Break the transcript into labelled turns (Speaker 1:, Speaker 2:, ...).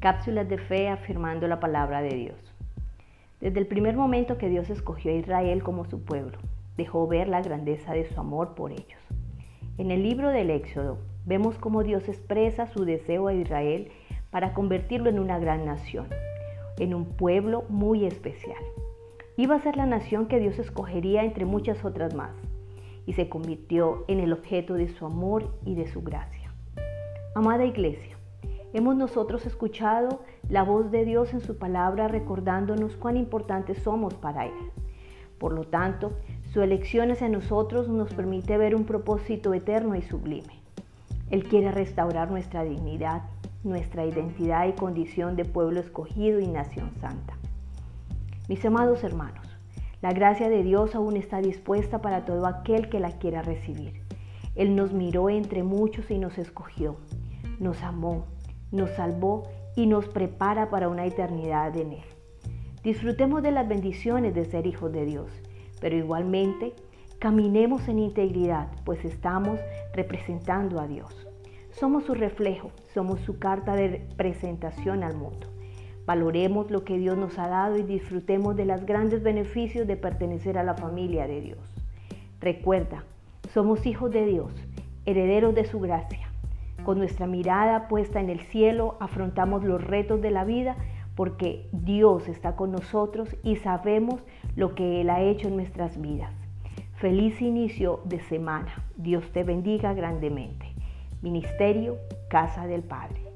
Speaker 1: Cápsulas de fe afirmando la palabra de Dios. Desde el primer momento que Dios escogió a Israel como su pueblo, dejó ver la grandeza de su amor por ellos. En el libro del Éxodo vemos cómo Dios expresa su deseo a Israel para convertirlo en una gran nación, en un pueblo muy especial. Iba a ser la nación que Dios escogería entre muchas otras más, y se convirtió en el objeto de su amor y de su gracia. Amada iglesia, Hemos nosotros escuchado la voz de Dios en su palabra recordándonos cuán importantes somos para Él. Por lo tanto, su elección hacia nosotros nos permite ver un propósito eterno y sublime. Él quiere restaurar nuestra dignidad, nuestra identidad y condición de pueblo escogido y nación santa. Mis amados hermanos, la gracia de Dios aún está dispuesta para todo aquel que la quiera recibir. Él nos miró entre muchos y nos escogió, nos amó, nos salvó y nos prepara para una eternidad en Él. Disfrutemos de las bendiciones de ser hijos de Dios, pero igualmente caminemos en integridad, pues estamos representando a Dios. Somos su reflejo, somos su carta de presentación al mundo. Valoremos lo que Dios nos ha dado y disfrutemos de los grandes beneficios de pertenecer a la familia de Dios. Recuerda, somos hijos de Dios, herederos de su gracia con nuestra mirada puesta en el cielo, afrontamos los retos de la vida porque Dios está con nosotros y sabemos lo que Él ha hecho en nuestras vidas. Feliz inicio de semana. Dios te bendiga grandemente. Ministerio Casa del Padre.